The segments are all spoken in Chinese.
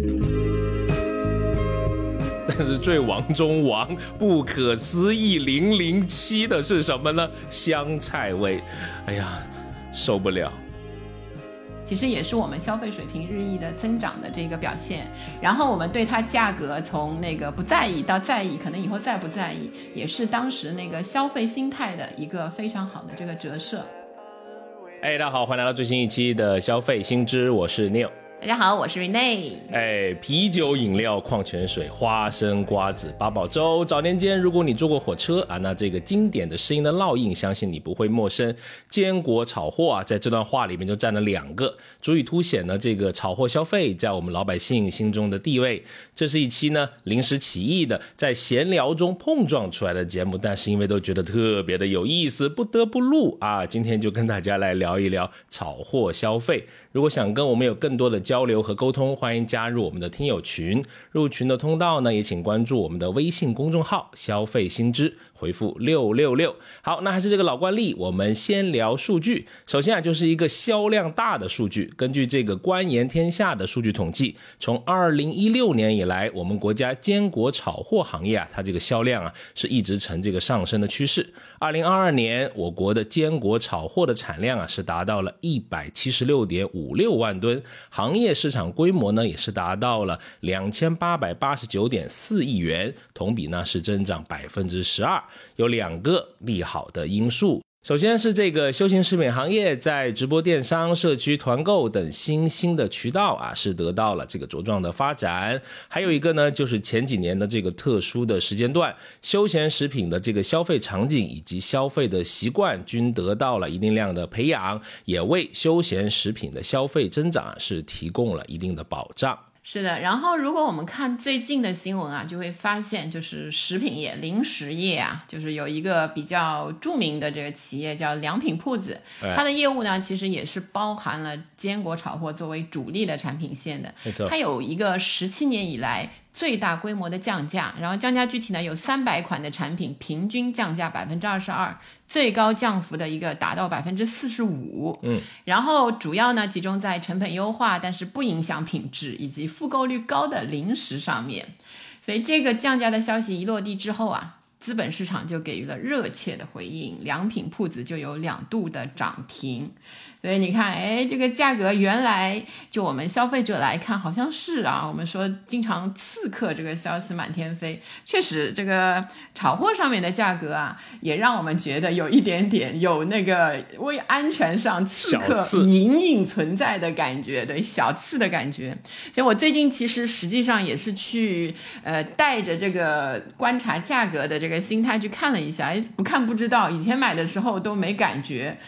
但是最王中王、不可思议零零七的是什么呢？香菜味，哎呀，受不了。其实也是我们消费水平日益的增长的这个表现。然后我们对它价格从那个不在意到在意，可能以后再不在意，也是当时那个消费心态的一个非常好的这个折射。哎，大家好，欢迎来到最新一期的消费新知，我是 Neil。大家好，我是 Rene。哎，啤酒、饮料、矿泉水、花生、瓜子、八宝粥。早年间，如果你坐过火车啊，那这个经典的声音的烙印，相信你不会陌生。坚果炒货啊，在这段话里面就占了两个，足以凸显呢这个炒货消费在我们老百姓心中的地位。这是一期呢临时起意的，在闲聊中碰撞出来的节目，但是因为都觉得特别的有意思，不得不录啊。今天就跟大家来聊一聊炒货消费。如果想跟我们有更多的交流和沟通，欢迎加入我们的听友群。入群的通道呢，也请关注我们的微信公众号“消费新知”，回复六六六。好，那还是这个老惯例，我们先聊数据。首先啊，就是一个销量大的数据。根据这个官言天下的数据统计，从二零一六年以来，我们国家坚果炒货行业啊，它这个销量啊，是一直呈这个上升的趋势。二零二二年，我国的坚果炒货的产量啊，是达到了一百七十六点五。六万吨，行业业市场规模呢也是达到了两千八百八十九点四亿元，同比呢是增长百分之十二，有两个利好的因素。首先是这个休闲食品行业在直播电商、社区团购等新兴的渠道啊，是得到了这个茁壮的发展。还有一个呢，就是前几年的这个特殊的时间段，休闲食品的这个消费场景以及消费的习惯均得到了一定量的培养，也为休闲食品的消费增长是提供了一定的保障。是的，然后如果我们看最近的新闻啊，就会发现就是食品业、零食业啊，就是有一个比较著名的这个企业叫良品铺子，它的业务呢其实也是包含了坚果炒货作为主力的产品线的。没错，它有一个十七年以来。最大规模的降价，然后降价具体呢有三百款的产品，平均降价百分之二十二，最高降幅的一个达到百分之四十五。嗯，然后主要呢集中在成本优化，但是不影响品质以及复购率高的零食上面。所以这个降价的消息一落地之后啊，资本市场就给予了热切的回应，良品铺子就有两度的涨停。所以你看，哎，这个价格原来就我们消费者来看，好像是啊。我们说经常刺客这个消息满天飞，确实这个炒货上面的价格啊，也让我们觉得有一点点有那个为安全上刺客隐隐存在的感觉，对小刺的感觉。所以我最近其实实际上也是去呃带着这个观察价格的这个心态去看了一下，哎，不看不知道，以前买的时候都没感觉。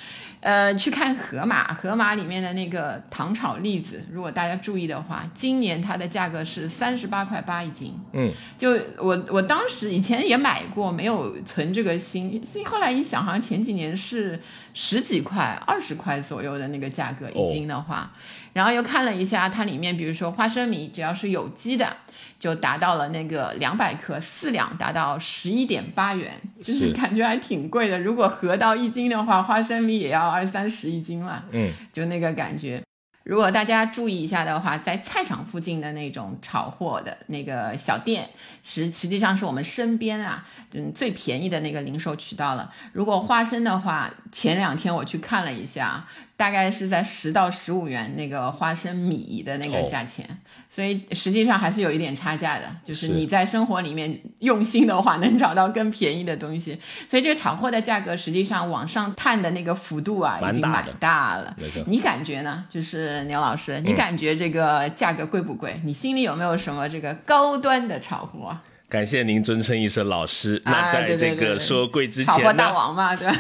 呃，去看盒马，盒马里面的那个糖炒栗子，如果大家注意的话，今年它的价格是三十八块八一斤。嗯，就我我当时以前也买过，没有存这个心，后来一想，好像前几年是十几块、二十块左右的那个价格一斤的话，然后又看了一下它里面，比如说花生米，只要是有机的。就达到了那个两百克四两，达到十一点八元，就是感觉还挺贵的。如果合到一斤的话，花生米也要二三十一斤了。嗯，就那个感觉。如果大家注意一下的话，在菜场附近的那种炒货的那个小店，实实际上是我们身边啊，嗯，最便宜的那个零售渠道了。如果花生的话，前两天我去看了一下。大概是在十到十五元那个花生米的那个价钱，所以实际上还是有一点差价的。就是你在生活里面用心的话，能找到更便宜的东西。所以这个炒货的价格实际上往上探的那个幅度啊，已经蛮大了。你感觉呢？就是牛老师，你感觉这个价格贵不贵？你心里有没有什么这个高端的炒货？感谢您尊称一声老师。那在这个说贵之前，炒货大王嘛，对吧？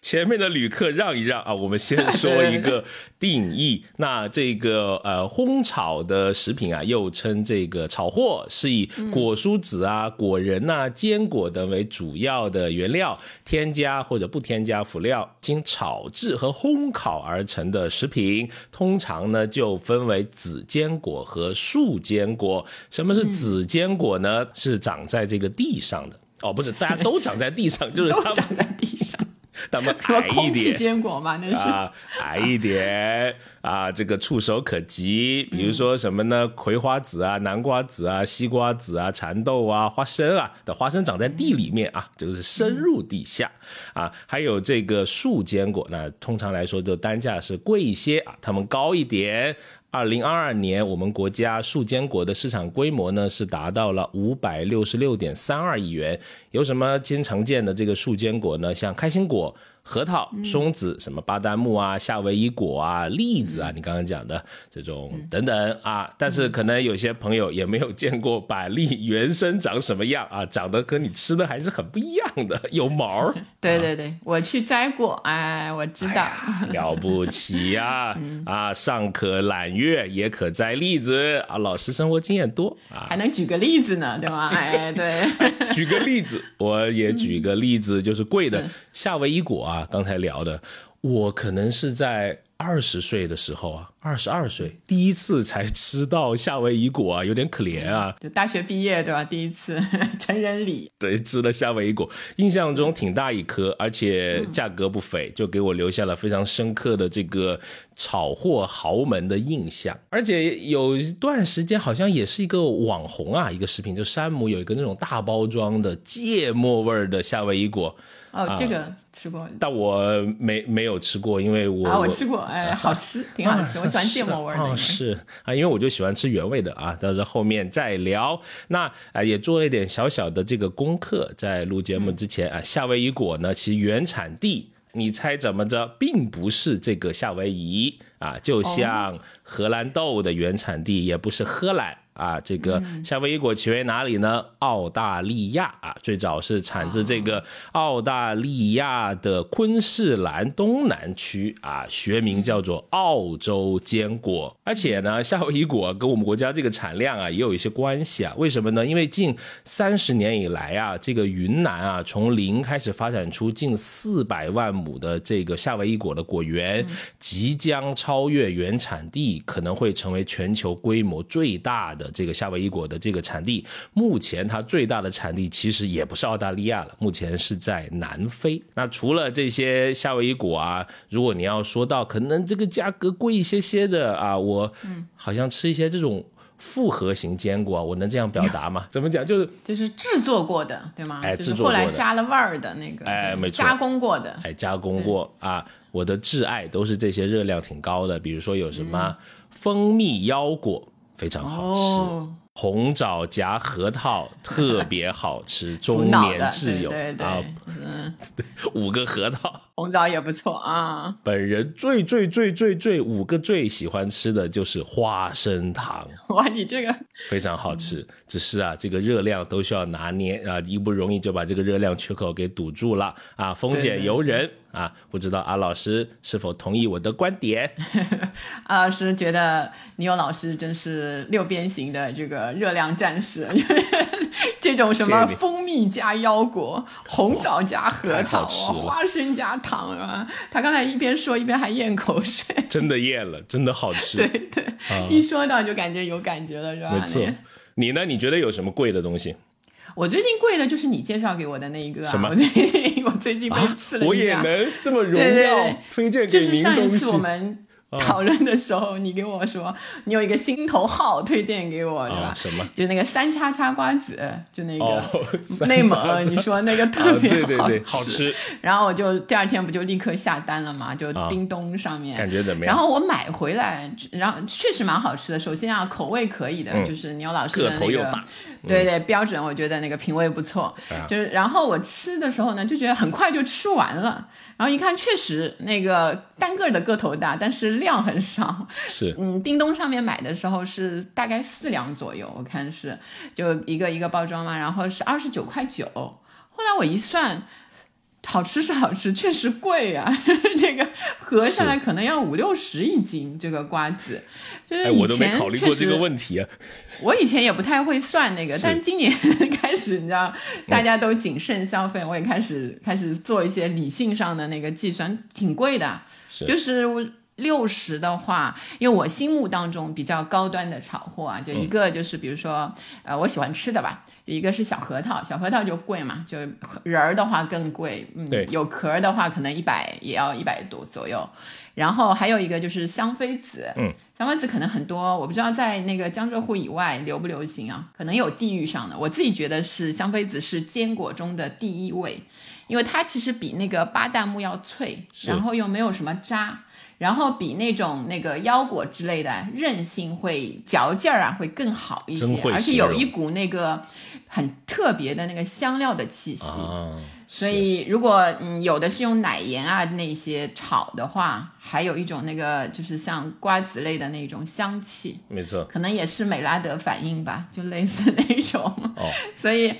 前面的旅客让一让啊，我们先说一个 定义。那这个呃，烘炒的食品啊，又称这个炒货，是以果蔬籽啊、果仁呐、坚果等为主要的原料，添加或者不添加辅料，经炒制和烘烤而成的食品。通常呢，就分为紫坚果和树坚果。什么是紫坚果呢？是长在这个地上的哦，不是，大家都长在地上，就是它长在地上。他们矮一空气点。坚果嘛，那是。啊，矮一点啊，这个触手可及，比如说什么呢？葵花籽啊、南瓜籽啊、西瓜籽啊、蚕豆啊、花生啊的花生长在地里面啊，就是深入地下啊。还有这个树坚果，那通常来说就单价是贵一些啊，它们高一点。二零二二年，我们国家树坚果的市场规模呢是达到了五百六十六点三二亿元。有什么经常见的这个树坚果呢？像开心果。核桃、松子、什么巴旦木啊、夏威夷果啊、栗子啊，你刚刚讲的这种等等啊，但是可能有些朋友也没有见过板栗原生长什么样啊，长得和你吃的还是很不一样的，有毛儿。对对对，我去摘过，哎，我知道。了不起呀！啊，上可揽月，也可摘栗子啊，老师生活经验多啊。还能举个例子呢，对吗？哎，对。举个例子，我也举个例子，就是贵的夏威夷果啊。啊，刚才聊的，我可能是在二十岁的时候啊，二十二岁第一次才吃到夏威夷果啊，有点可怜啊。就大学毕业对吧？第一次 成人礼，对，吃了夏威夷果，印象中挺大一颗，而且价格不菲，就给我留下了非常深刻的这个炒货豪门的印象。而且有一段时间好像也是一个网红啊，一个食品，就山姆有一个那种大包装的芥末味的夏威夷果。哦，这个吃过，但我没没有吃过，因为我啊，我吃过，哎，好吃，挺好吃，我喜欢芥末味的。是啊，因为我就喜欢吃原味的啊，到时候后面再聊。那啊，也做了一点小小的这个功课，在录节目之前啊，夏威夷果呢，其实原产地，你猜怎么着，并不是这个夏威夷啊，就像荷兰豆的原产地也不是荷兰。啊，这个夏威夷果起源于哪里呢？澳大利亚啊，最早是产自这个澳大利亚的昆士兰东南区啊，学名叫做澳洲坚果。而且呢，夏威夷果跟我们国家这个产量啊也有一些关系啊。为什么呢？因为近三十年以来啊，这个云南啊从零开始发展出近四百万亩的这个夏威夷果的果园，即将超越原产地，可能会成为全球规模最大的。这个夏威夷果的这个产地，目前它最大的产地其实也不是澳大利亚了，目前是在南非。那除了这些夏威夷果啊，如果你要说到可能这个价格贵一些些的啊，我好像吃一些这种复合型坚果，我能这样表达吗？怎么讲？就是就是制作过的，对吗？哎，制作后来加了味儿的那个，哎，没错，加工过的，哎，加工过啊。我的挚爱都是这些热量挺高的，比如说有什么蜂蜜腰果。非常好吃，红枣夹核桃特别好吃，中年挚友啊，五个核桃，红枣也不错啊。本人最最最最最五个最喜欢吃的就是花生糖，哇，你这个非常好吃，只是啊，这个热量都需要拿捏啊，一不容易就把这个热量缺口给堵住了。啊，丰俭由人。啊，不知道阿老师是否同意我的观点？阿老师觉得你有老师真是六边形的这个热量战士，这种什么蜂蜜加腰果、红枣加核桃、花生加糖啊，他刚才一边说一边还咽口水，真的咽了，真的好吃。对对，一说到就感觉有感觉了，是吧？没错。你呢？你觉得有什么贵的东西？我最近贵的就是你介绍给我的那一个，什么？我最近我最近被刺了我也能这么荣耀推荐给您东西。讨论的时候，你跟我说你有一个心头好推荐给我，对吧？什么？就那个三叉叉瓜子，就那个 内蒙，你说那个特别好吃。然后我就第二天不就立刻下单了嘛？就叮咚上面感觉怎么样？然后我买回来，然后确实蛮好吃的。首先啊，口味可以的，就是牛老师的那个，对对，标准我觉得那个品味不错。就是然后我吃的时候呢，就觉得很快就吃完了。然后一看，确实那个单个的个头大，但是量很少。是，嗯，叮咚上面买的时候是大概四两左右，我看是就一个一个包装嘛，然后是二十九块九。后来我一算，好吃是好吃，确实贵啊，这个合下来可能要五六十一斤。这个瓜子，就是以前考虑过这个问题啊。我以前也不太会算那个，但今年 开始，你知道，大家都谨慎消费，我也开始开始做一些理性上的那个计算，挺贵的。是，就是我六十的话，因为我心目当中比较高端的炒货啊，就一个就是比如说，呃，我喜欢吃的吧，一个是小核桃，小核桃就贵嘛，就仁儿的话更贵，嗯，对有壳儿的话可能一百也要一百多左右。然后还有一个就是香妃子，嗯，香妃子可能很多，我不知道在那个江浙沪以外流不流行啊，可能有地域上的。我自己觉得是香妃子是坚果中的第一位，因为它其实比那个巴旦木要脆，然后又没有什么渣。然后比那种那个腰果之类的韧性会嚼劲儿啊会更好一些，而且有一股那个很特别的那个香料的气息。啊，所以，如果嗯有的是用奶盐啊那些炒的话，还有一种那个就是像瓜子类的那种香气，没错，可能也是美拉德反应吧，就类似那种。哦，所以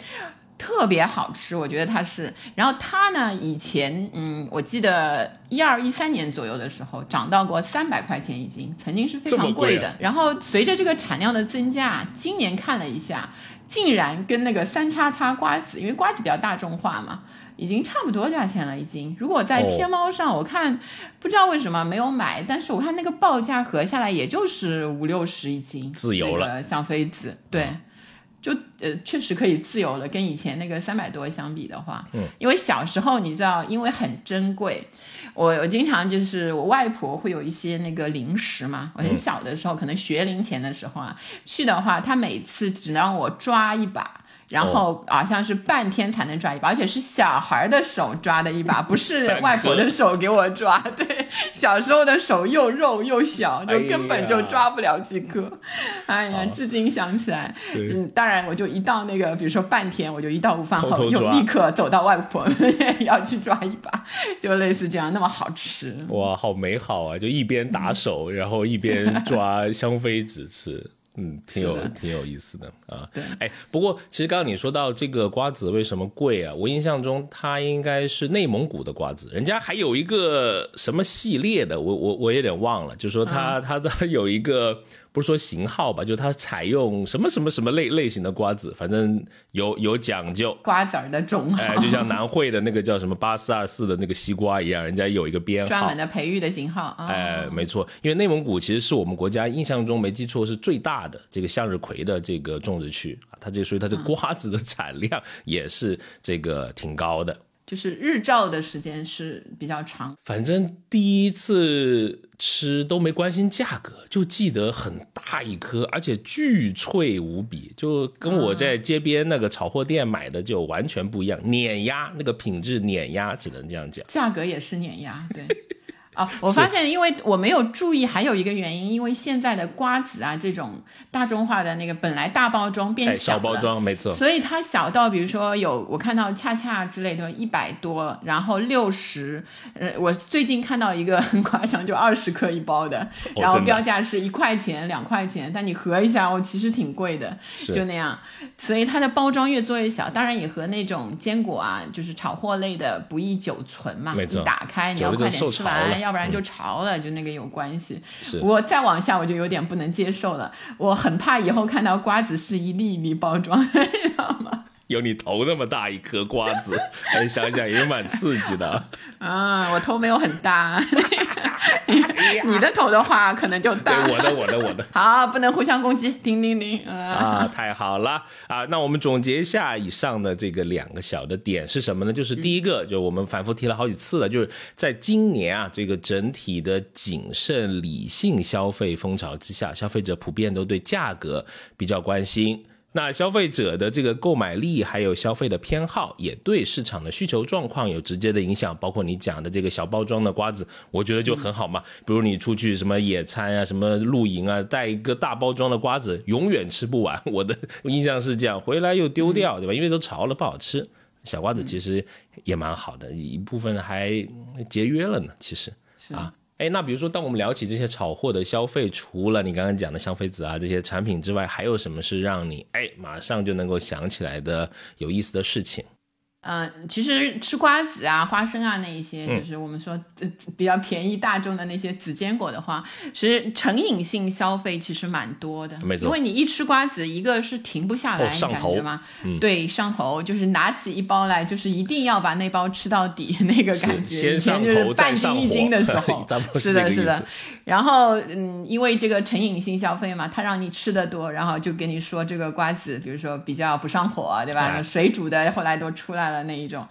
特别好吃，我觉得它是。然后它呢，以前嗯，我记得一二一三年左右的时候涨到过三百块钱一斤，曾经是非常贵的。然后随着这个产量的增加，今年看了一下，竟然跟那个三叉叉瓜子，因为瓜子比较大众化嘛。已经差不多价钱了，已经。如果在哦天猫上，我看不知道为什么没有买，但是我看那个报价合下来也就是五六十一斤，自由了那个香妃子，对，就呃确实可以自由了，跟以前那个三百多相比的话，嗯，因为小时候你知道，因为很珍贵，我我经常就是我外婆会有一些那个零食嘛，我很小的时候，可能学龄前的时候啊，去的话，她每次只能让我抓一把。然后好像是半天才能抓一把，而且是小孩的手抓的一把，不是外婆的手给我抓。对，小时候的手又肉又小，就根本就抓不了几颗。哎呀，好至今想起来，嗯，当然我就一到那个，比如说半天，我就一到午饭后偷偷又立刻走到外婆 要去抓一把，就类似这样，那么好吃。哇，好美好啊！就一边打手，然后一边抓香妃子吃。嗯，挺有挺有意思的啊。对哎，不过其实刚刚你说到这个瓜子为什么贵啊？我印象中它应该是内蒙古的瓜子，人家还有一个什么系列的，我我我有点忘了，就说它、它它 有一个不是说型号吧，就它采用什么什么什么类类型的瓜子，反正有有讲究。瓜子儿的种号，哎，就像南汇的那个叫什么八四二四的那个西瓜一样，人家有一个编号，专门的培育的型号啊。哎，没错，因为内蒙古其实是我们国家印象中没记错是最大的这个向日葵的这个种植区啊，它这个所以它的瓜子的产量 也是这个挺高的。就是日照的时间是比较长，反正第一次吃都没关心价格，就记得很大一颗，而且巨脆无比，就跟我在街边那个炒货店买的就完全不一样，碾压那个品质碾压，只能这样讲。价格也是碾压，对。哦，我发现，因为我没有注意，还有一个原因，因为现在的瓜子啊，这种大众化的那个本来大包装变哎，小包装没错，所以它小到，比如说有我看到恰恰之类的，一百多，然后六十，呃，我最近看到一个很夸张，就二十克一包的，然后标价是一块钱、两块钱，但你合一下，哦，其实挺贵的，就那样。所以它的包装越做越小，当然也和那种坚果啊，就是炒货类的不易久存嘛，没错。你打开你要快点吃完，要不然就潮了，就那个有关系。我再往下我就有点不能接受了，我很怕以后看到瓜子是一粒一粒包装，你知道吗？有你头那么大一颗瓜子，哎想想也蛮刺激的。啊，我头没有很大，你的头的话可能就对，大。我的，我的，我的。好，不能互相攻击，叮叮叮，啊，啊，太好了啊！那我们总结一下以上的这个两个小的点是什么呢？就是第一个，就我们反复提了好几次了，就是在今年啊，这个整体的谨慎理性消费风潮之下，消费者普遍都对价格比较关心。那消费者的这个购买力还有消费的偏好，也对市场的需求状况有直接的影响。包括你讲的这个小包装的瓜子，我觉得就很好嘛。比如你出去什么野餐啊、什么露营啊，带一个大包装的瓜子，永远吃不完。我的印象是这样，回来又丢掉，对吧？因为都潮了，不好吃。小瓜子其实也蛮好的，一部分还节约了呢。其实啊。哎，那比如说，当我们聊起这些炒货的消费，除了你刚刚讲的香妃子啊这些产品之外，还有什么是让你哎马上就能够想起来的有意思的事情？嗯，其实吃瓜子啊、花生啊那一些，就是我们说呃比较便宜大众的那些紫坚果的话，其实成瘾性消费其实蛮多的。没错因为你一吃瓜子，一个是停不下来，你哦上头感觉吗？对，上头就是拿起一包来，就是一定要把那包吃到底 那个感觉。就是上头再半斤一斤的时 候是是的，是的思。然后，嗯，因为这个成瘾性消费嘛，它让你吃的多，然后就跟你说这个瓜子，比如说比较不上火，对吧？哎水煮的后来都出来了那一种，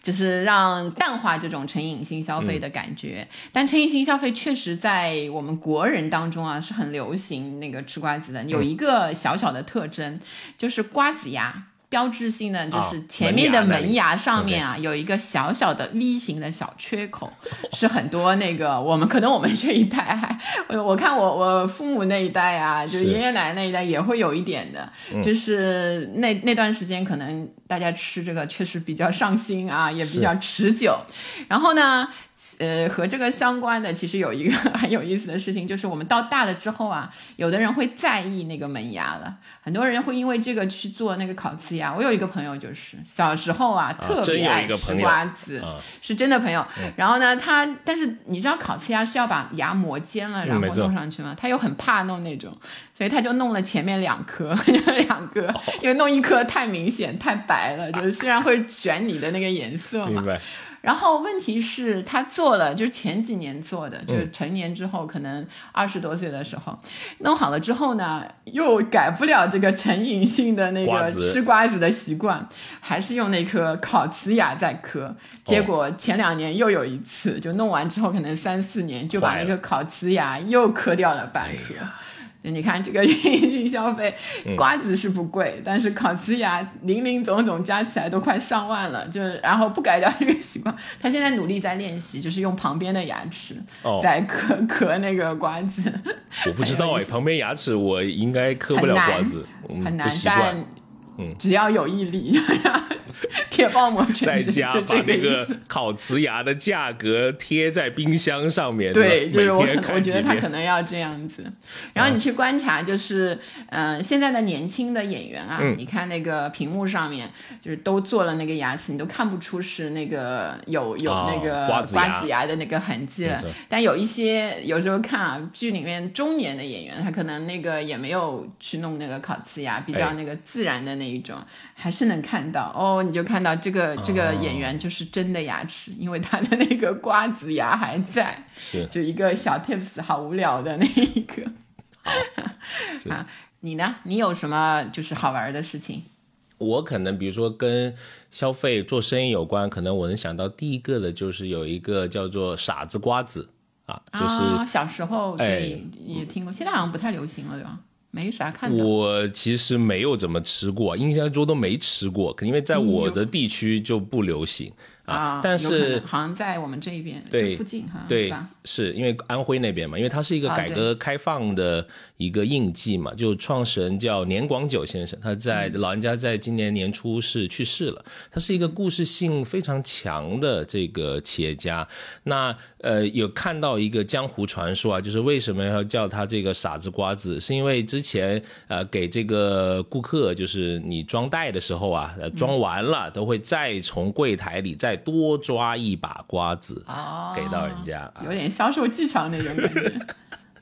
就是让淡化这种成瘾性消费的感觉。但成瘾性消费确实在我们国人当中啊是很流行那个吃瓜子的，有一个小小的特征，就是瓜子牙。标志性的就是前面的门牙上面啊，有一个小小的 V 型的小缺口，是很多那个我们可能我们这一代还，我我看我我父母那一代啊，就是。是爷爷奶奶那一代也会有一点的，就是那那段时间可能大家吃这个确实比较上心啊，也比较持久。然后呢，呃，和这个相关的其实有一个 很有意思的事情，就是我们到大了之后啊，有的人会在意那个门牙了，很多人会因为这个去做那个烤瓷牙。我有一个朋友就是小时候啊，特别爱吃瓜子，啊是真的朋友。然后呢，他但是你知道烤瓷牙是要把牙磨尖了，然后弄上去吗？他又很怕弄那种，所以他就弄了前面两颗，就两颗，哦因为弄一颗太明显太白了，就是虽然会选你的那个颜色嘛明，白？然后问题是，他做了，就是前几年做的，嗯就是成年之后，可能二十多岁的时候，弄好了之后呢，又改不了这个成瘾性的那个吃瓜子的习惯，还是用那颗烤瓷牙在磕。结果前两年又有一次，就弄完之后，可能三四年就把那个烤瓷牙又磕掉了半颗。就你看这个运营消费，嗯。瓜子是不贵，但是烤瓷牙零零总总加起来都快上万了，就是然后不改掉这个习惯，他现在努力在练习，就是用旁边的牙齿哦。在嗑嗑那个瓜子，我不知道哎，旁边牙齿我应该磕不了瓜子，嗯很难，不习惯。但。嗯。只要有毅力，在，家这把那个。烤瓷牙的价格贴在冰箱上面，对，就是我我觉得他可能要这样子。然后你去观察，就是嗯、呃现在的年轻的演员啊，嗯你看那个屏幕上面，就是都做了那个牙齿，你都看不出是那个有有哦那个瓜子牙的那个痕迹了。但有一些有时候看啊，剧里面中年的演员，他可能那个也没有去弄那个烤瓷牙，比较哎那个自然的那一种，还是能看到哦，你就看到这个这个演员就是真的牙齿，因为他的那个瓜子牙还在。是就一个小 tips，好无聊的那一个。啊，你呢？你有什么就是好玩的事情？我可能比如说跟消费做生意有关，可能我能想到第一个的就是有一个叫做傻子瓜子啊，就是啊，小时候哎对、也听过，现在好像不太流行了，对吧？没啥看的。我其实没有怎么吃过，印象中都没吃过，可因为在我的地区就不流行啊。但是好像在我们这一边对附近，好像是对？，是因为安徽那边嘛，因为它是一个啊改革开放的一个印记嘛，就创始人叫年广久先生，他在嗯老人家在今年年初是去世了。他是一个故事性非常强的这个企业家。那呃，有看到一个江湖传说啊，就是为什么要叫他这个傻子瓜子，是因为之前呃给这个顾客，就是你装袋的时候啊，呃装完了都会再从柜台里再多抓一把瓜子。哦，给到人家啊有点销售技巧那种感觉。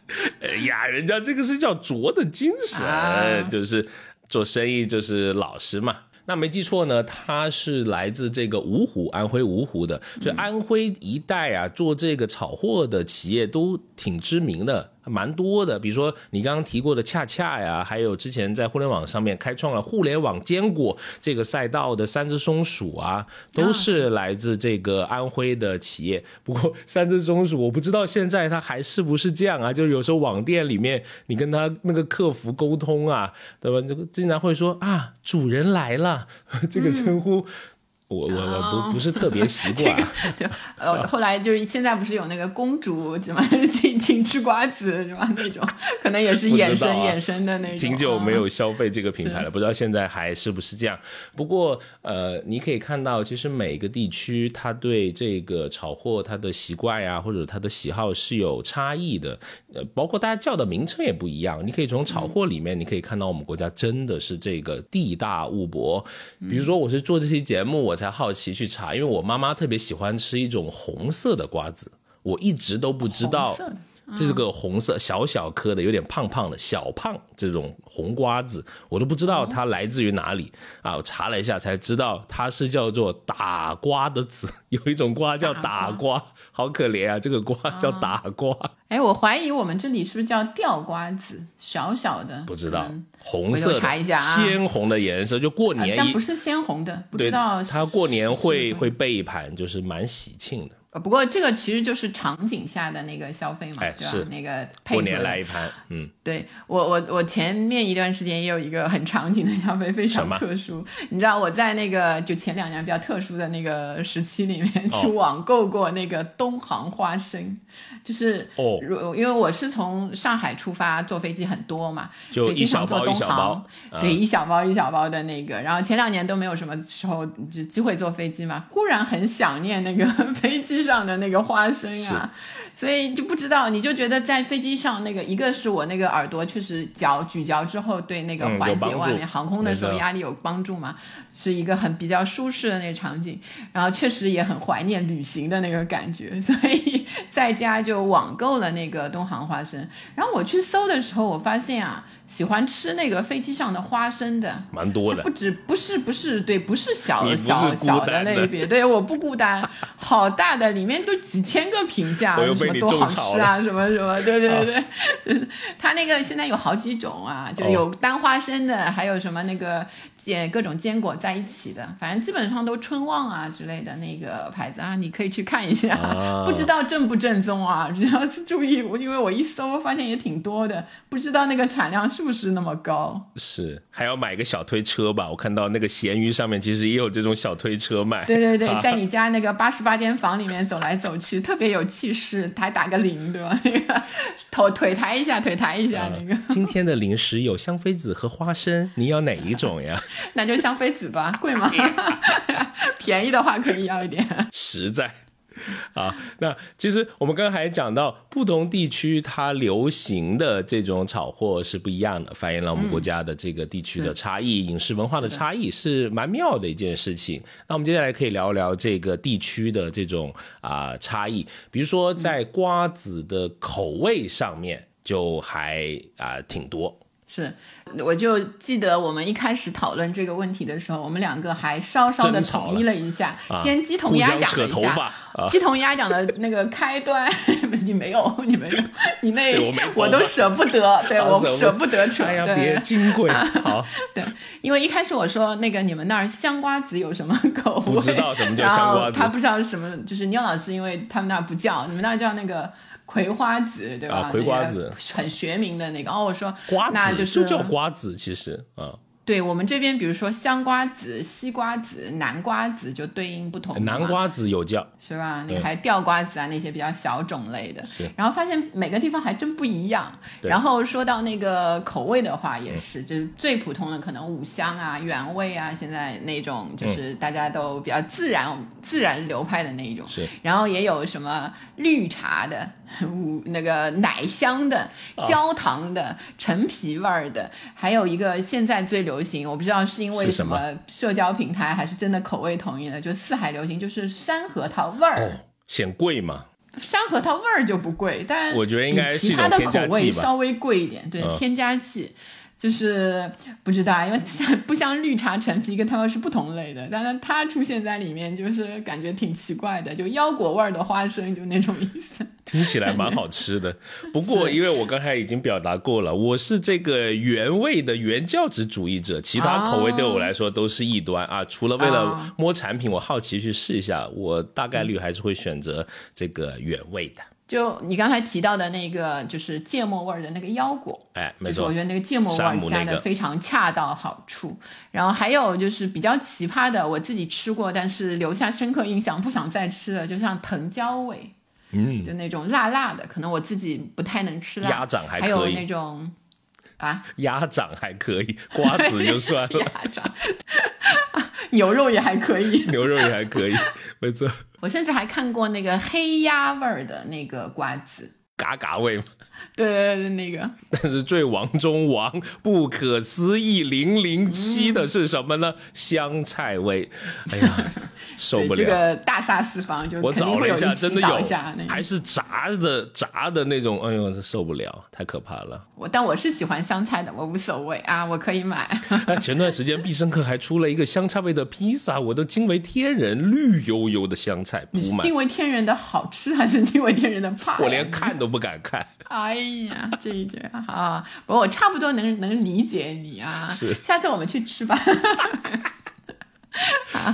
哎呀，人家这个是叫拙的精神，啊就是做生意就是老实嘛。那没记错呢，他是来自这个芜湖，安徽芜湖的，所以安徽一带啊，做这个炒货的企业都挺知名的，蛮多的。比如说你刚刚提过的恰恰呀，还有之前在互联网上面开创了互联网坚果这个赛道的三只松鼠啊，都是来自这个安徽的企业。不过三只松鼠，我不知道现在它还是不是这样啊？就是有时候网店里面，你跟他那个客服沟通啊，对吧？那个经常会说啊，主人来了，这个称呼。我我我不 不是特别习惯啊，就呃，后来就是现在不是有那个公主什么 请请吃瓜子是吧？那种可能也是衍生、啊衍生的那种。挺久没啊有消费这个品牌了，不知道现在还是不是这样。不过呃，你可以看到，其实每个地区它对这个炒货它的习惯呀，或者它的喜好是有差异的。呃，包括大家叫的名称也不一样。你可以从炒货里面，你可以看到我们国家真的是这个地大物博。比如说，我是做这期节目，我才好奇去查，因为我妈妈特别喜欢吃一种红色的瓜子，我一直都不知道这个红色小小颗的、有点胖胖的小胖这种红瓜子，我都不知道它来自于哪里啊！我查了一下才知道，它是叫做打瓜的籽，有一种瓜叫打瓜，好可怜啊！这个瓜叫打瓜，哎，我怀疑我们这里是不是叫吊瓜子，小小的，不知道嗯红色的下啊鲜红的颜色，就过啊年一但不是鲜红的，不知道是它过年会会备一盘，就是蛮喜庆的。呃不过这个其实就是场景下的那个消费嘛，对吧？那个配过合来一盘，嗯，对我我我前面一段时间也有一个很场景的消费，非常特殊。你知道我在那个就前两年比较特殊的那个时期里面哦去网购过那个东航花生，就是哦。如因为我是从上海出发，坐飞机很多嘛，就经常一小包坐东一小包航，对，一小包一小包的那个。然后前两年都没有什么时候就机会坐飞机嘛，忽然很想念那个 飞机上的那个花生啊，所以就不知道，你就觉得在飞机上那个，一个是我那个耳朵确实嚼咀嚼之后对那个缓解外面航空的时候压力有帮助嘛，是一个很比较舒适的那个场景，然后确实也很怀念旅行的那个感觉，所以在家就网购了那个东航花生，然后我去搜的时候，我发现啊，喜欢吃那个飞机上的花生的。蛮多的。不。止不是不是对，不是小你不是小小的类别，对，我不孤单，好大的，里面都几千个评价，什么多好吃啊，什么什么，对对对对，它那个现在有好几种啊，就哦。有单花生的，还有什么那个坚各种坚果在一起的，反正基本上都春旺啊之类的那个牌子啊，你可以去看一下，啊 不知道正不正宗啊，只要是注意，我因为我一搜发现也挺多的，不知道那个产量是不是那么高。是，还要买个小推车吧？我看到那个闲鱼上面其实也有这种小推车卖。对对对，在你家那个八十八间房里面走来走去，特别有气势，还打个铃，对吧？那个头腿抬一下，腿抬一下，那个 今天的零食有香妃子和花生，你要哪一种呀？那就香妃子吧，贵吗？便宜的话可以要一点。实在。啊，那其实我们刚刚还讲到，不同地区它流行的这种炒货是不一样的，反映了我们国家的这个地区的差异、饮食文化的差异，是蛮妙的一件事情。那我们接下来可以聊聊这个地区的这种啊、差异，比如说在瓜子的口味上面，就还啊、挺多。是，我就记得我们一开始讨论这个问题的时候，我们两个还稍稍的统一了一下，啊先鸡同鸭讲了一下。鸡同鸭讲的那个开端，你没有，你没有，你那对我都舍不得，对我啊舍不舍不得扯。对别金贵，好，对，因为一开始我说那个你们那儿香瓜子有什么口味，不知道什么叫然后香瓜子他不知道是什么，就是妞老师，因为他们那儿不叫，你们那儿叫那个葵花籽，对吧？啊葵花籽很学名的那个。哦，我说瓜子那就是叫瓜子，其实啊，对我们这边，比如说香瓜子、西瓜子、南瓜子就对应不同南瓜子有叫，是吧？你对还吊瓜子啊那些比较小种类的，是然后发现每个地方还真不一样。对然后说到那个口味的话，也是，就是最普通的可能五香啊、原味啊，现在那种就是大家都比较自然、自然流派的那一种。是然后也有什么绿茶的、五 那个奶香的、哦焦糖的、陈皮味儿的，还有一个现在最流行，我不知道是因为什么么社交平台还是真的口味统一了，就四海流行，就是山核桃味儿。哦，显贵嘛，山核桃味儿就不贵，但我觉得应该是其他的口味稍微贵一点，对，嗯添加剂。就是不知道，因为像不像绿茶、陈皮跟它们是不同类的，但是它出现在里面，就是感觉挺奇怪的，就腰果味儿的花生，就那种意思。听起来蛮好吃的。不过，因为我刚才已经表达过了，我是这个原味的原教旨主义者，其他口味对我来说都是异端啊。除了为了哦摸产品，我好奇去试一下，我大概率还是会选择这个原味的。就你刚才提到的那个，就是芥末味儿的那个腰果，哎，没错就是我觉，得那个芥末味加的非常恰到好处。然后还有就是比较奇葩的，我自己吃过，但是留下深刻印象，不想再吃了，就像藤椒味，嗯，就那种辣辣的，可能我自己不太能吃辣。鸭掌还还有那种啊，鸭掌还可以，瓜子就算了，鸭掌，牛肉也还可以。牛肉也还可以，没错，我甚至还看过那个黑鸭味儿的那个瓜子，嘎嘎味嘛。对对对，那个。但是最王中王、不可思议零零七的是什么呢？香菜味。哎呀，受不了！这个大杀四方，就我找了一下，真的有，还是炸的炸的那种。哎呦，受不了，太可怕了。我但我是喜欢香菜的，我无所谓啊，我可以买。前段时间必胜客还出了一个香菜味的披萨，我都惊为天人，绿油油的香菜，不买。惊为天人的好吃还是惊为天人的怕？我连看都不敢看。哎呀，这一句啊，不过我差不多能能理解你啊。是，下次我们去吃吧。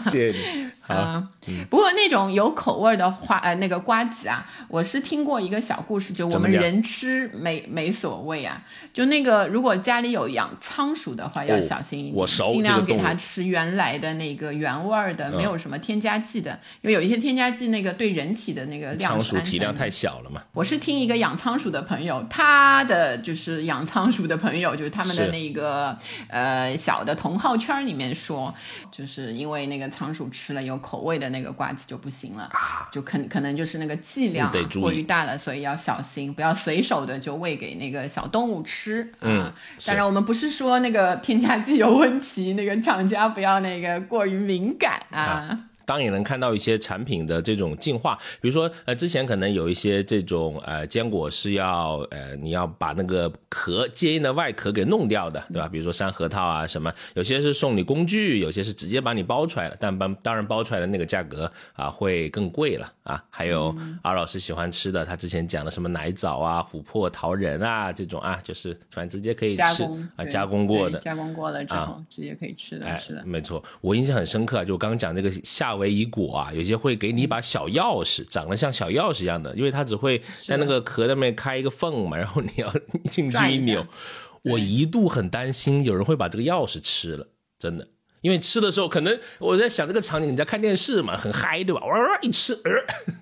谢谢你。啊，不过那种有口味的花呃那个瓜子啊，我是听过一个小故事，就我们人吃没没所谓啊。就那个如果家里有养仓鼠的话，要小心一点，尽量给它吃原来的那个原味儿的，没有什么添加剂的。因为有一些添加剂，那个对人体的那个量仓鼠体量太小了嘛。我是听一个养仓鼠的朋友，他的就是养仓鼠的朋友，就是他们的那个呃小的同号圈里面说，就是因为那个仓鼠吃了有。口味的那个瓜子就不行了，就可可能就是那个剂量过于大了，所以要小心，不要随手的就喂给那个小动物吃。嗯，当然我们不是说那个添加剂有问题，那个厂家不要那个过于敏感啊。当也能看到一些产品的这种进化，比如说，呃，之前可能有一些这种呃坚果是要呃你要把那个壳坚硬的外壳给弄掉的，对吧？比如说山核桃啊什么，有些是送你工具，有些是直接把你包出来了，但当当然包出来的那个价格啊会更贵了啊。还有阿老师喜欢吃的，他之前讲的什么奶枣啊、琥珀桃仁啊这种啊，就是反正直接可以吃啊加工过的，加工过了之后直接可以吃的，是的，没错。我印象很深刻，就我刚刚讲那个夏。为一果啊，有些会给你一把小钥匙，长得像小钥匙一样的，因为它只会在那个壳上面开一个缝嘛，然后你要进去一扭。我一度很担心有人会把这个钥匙吃了，真的，因为吃的时候可能我在想这个场景，你在看电视嘛，很嗨对吧？哇，一吃，呃，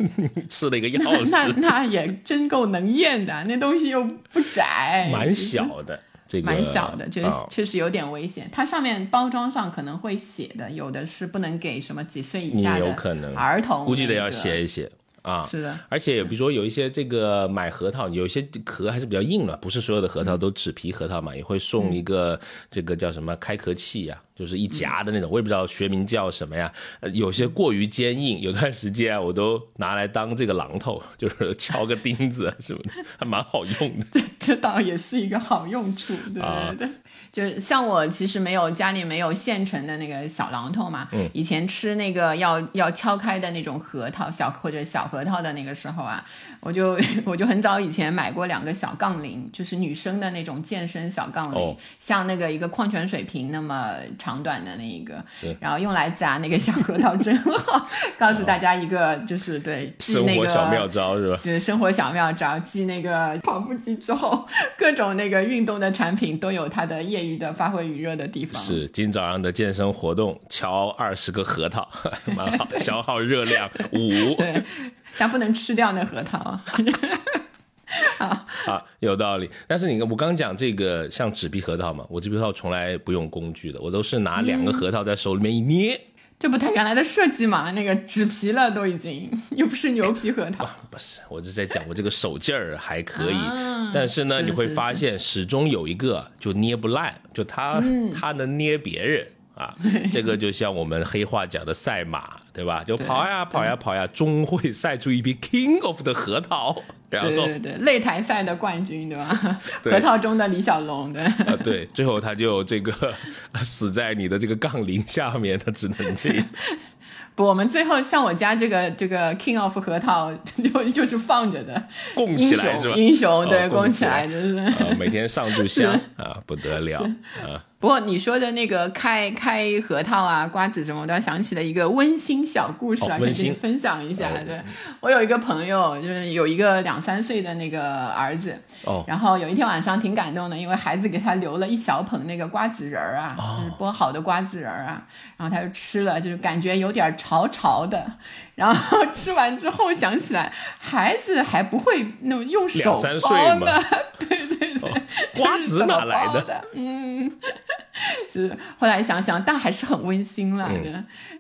吃了一个钥匙，那那也真够能咽的，那东西又不窄，蛮小的。蛮小的，就是确实有点危险。它上面包装上可能会写的，有的是不能给什么几岁以下的儿童，估计得要写一写。啊，是的，而且比如说有一些这个买核桃，有些壳还是比较硬的，不是所有的核桃都纸皮核桃嘛，也会送一个这个叫什么开壳器呀，就是一夹的那种，我也不知道学名叫什么呀。有些过于坚硬，有段时间我都拿来当这个榔头，就是敲个钉子什么的，还蛮好用的。这这倒也是一个好用处，对对对。就像我其实没有家里没有现成的那个小榔头嘛，以前吃那个要要敲开的那种核桃小或者小。核桃的那个时候啊，我就我就很早以前买过两个小杠铃，就是女生的那种健身小杠铃，像那个一个矿泉水瓶那么长短的那一个，然后用来砸那个小核桃真好。告诉大家一个就是对生活小妙招是吧？对，生活小妙招，继那个跑步机之后，各种那个运动的产品都有它的业余的发挥余热的地方。是，今早上的健身活动，敲二十个核桃，蛮好，消耗热量五。对。但不能吃掉那核桃，好，好有道理。但是你看，我刚讲这个像纸皮核桃嘛，我纸皮核桃从来不用工具的，我都是拿两个核桃在手里面一捏。这不它原来的设计嘛？那个纸皮了都已经，又不是牛皮核桃。不是，我是在讲我这个手劲儿还可以，但是呢，你会发现始终有一个就捏不烂，就它它能捏别人。啊，这个就像我们黑话讲的赛马，对吧？就跑呀跑呀跑呀，终会赛出一匹 King of 的核桃。然后对对对，擂台赛的冠军，对吧？核桃中的李小龙，对。啊，对，最后他就这个 死在你的这个杠铃下面，他只能这。不，我们最后像我家这个这个 King of 核桃就就是放着的，供起来是吧？英雄对，供起来就是。每天上炷香啊，不得了啊。不过你说的那个开开核桃啊、瓜子什么，我倒想起了一个温馨小故事啊，跟你分享一下。对。我有一个朋友，就是有一个两三岁的那个儿子，哦，然后有一天晚上挺感动的，因为孩子给他留了一小捧那个瓜子仁儿啊，就是剥好的瓜子仁儿啊，然后他就吃了，就是感觉有点潮潮的。然后吃完之后想起来，孩子还不会那种用手剥呢，对 对对，瓜子哪来的？嗯，是后来想想，但还是很温馨了。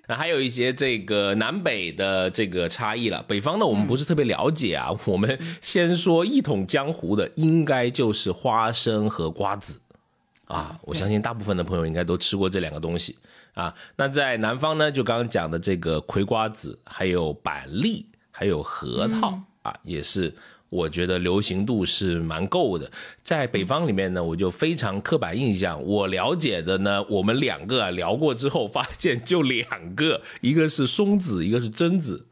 那还有一些这个南北的这个差异了。北方呢，我们不是特别了解啊。我们先说一统江湖的，应该就是花生和瓜子啊。我相信大部分的朋友应该都吃过这两个东西啊。那在南方呢，就刚刚讲的这个葵瓜子，还有板栗，还有核桃啊，也是。我觉得流行度是蛮够的，在北方里面呢，我就非常刻板印象。我了解的呢，我们两个聊过之后，发现就两个，一个是松子，一个是榛子，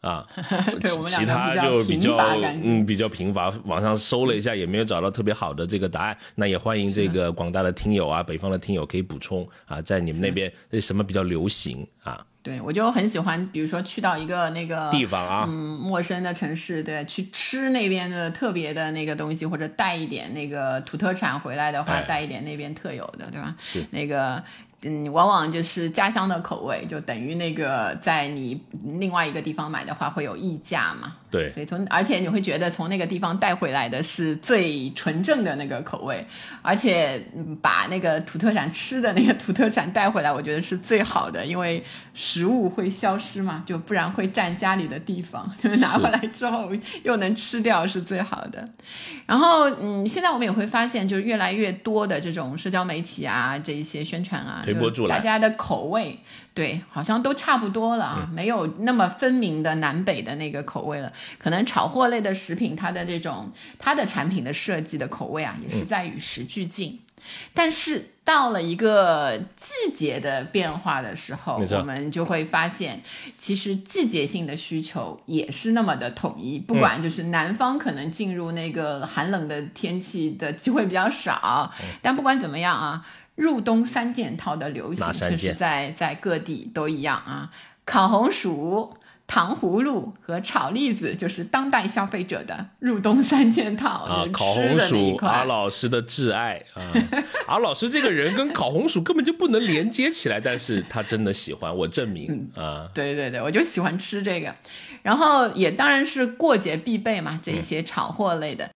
啊，其他就比较嗯比较贫乏。网上搜了一下，也没有找到特别好的这个答案。那也欢迎这个广大的听友啊，北方的听友可以补充啊，在你们那边什么比较流行啊？对，我就很喜欢，比如说去到一个那个地方啊，嗯，陌生的城市，对，去吃那边的特别的那个东西，或者带一点那个土特产回来的话，带一点那边特有的，对吧？是那个。嗯，往往就是家乡的口味，就等于那个在你另外一个地方买的话会有溢价嘛。对，所以从而且你会觉得从那个地方带回来的是最纯正的那个口味，而且把那个土特产吃的那个土特产带回来，我觉得是最好的，因为食物会消失嘛，就不然会占家里的地方，就是拿回来之后又能吃掉是最好的。然后嗯，现在我们也会发现，就是越来越多的这种社交媒体啊，这一些宣传啊。大家的口味对，好像都差不多了啊，没有那么分明的南北的那个口味了。可能炒货类的食品，它的这种它的产品的设计的口味啊，也是在与时俱进。但是到了一个季节的变化的时候，我们就会发现，其实季节性的需求也是那么的统一。不管就是南方可能进入那个寒冷的天气的机会比较少，但不管怎么样啊。入冬三件套的流行，就是在在各地都一样啊。烤红薯、糖葫芦和炒栗子，就是当代消费者的入冬三件套啊。烤红薯，阿老师的挚爱啊。阿老师这个人跟烤红薯根本就不能连接起来，但是他真的喜欢，我证明啊。对对对，我就喜欢吃这个，然后也当然是过节必备嘛，这些炒货类的。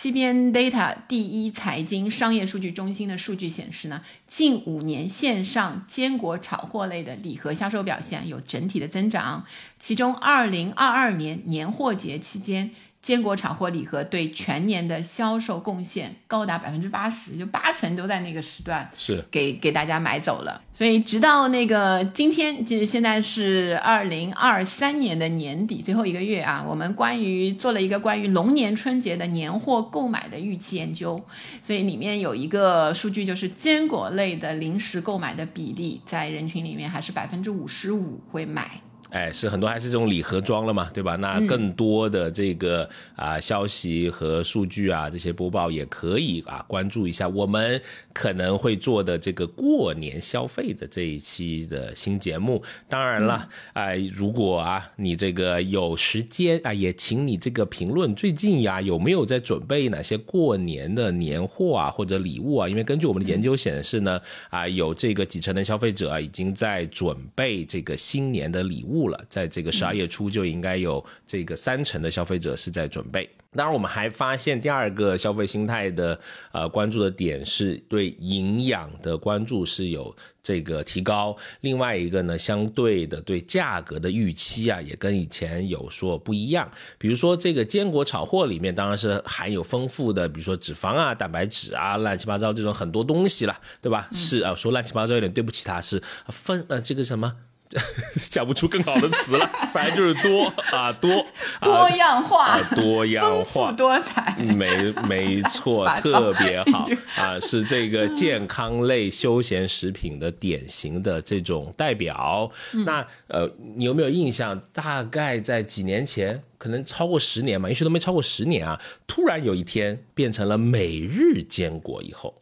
CBN Data 第一财经商业数据中心的数据显示呢，近五年线上坚果炒货类的礼盒销售表现有整体的增长，其中二零二二年年货节期间。坚果厂货礼盒对全年的销售贡献高达百分之八十，就八成都在那个时段是给给大家买走了。所以直到那个今天，就是现在是二零二三年的年底最后一个月啊，我们关于做了一个关于龙年春节的年货购买的预期研究，所以里面有一个数据，就是坚果类的零食购买的比例在人群里面还是百分之五十五会买。哎，是很多还是这种礼盒装了嘛，对吧？那更多的这个啊消息和数据啊，这些播报也可以啊关注一下我们可能会做的这个过年消费的这一期的新节目。当然了，哎，如果啊你这个有时间啊，也请你这个评论最近呀有没有在准备哪些过年的年货啊或者礼物啊？因为根据我们的研究显示呢，啊有这个几成的消费者啊已经在准备这个新年的礼物。了，在这个十二月初就应该有这个三成的消费者是在准备。当然，我们还发现第二个消费心态的呃关注的点是对营养的关注是有这个提高。另外一个呢，相对的对价格的预期啊，也跟以前有所不一样。比如说这个坚果炒货里面，当然是含有丰富的，比如说脂肪啊、蛋白质啊、乱七八糟这种很多东西了，对吧？是啊，说乱七八糟有点对不起他，是分呃这个什么。想不出更好的词了，反正就是多啊，多多样化，多样化，多彩，没没错，特别好啊，是这个健康类休闲食品的典型的这种代表。那呃，你有没有印象？大概在几年前，可能超过十年嘛，也许都没超过十年啊，突然有一天变成了每日坚果以后。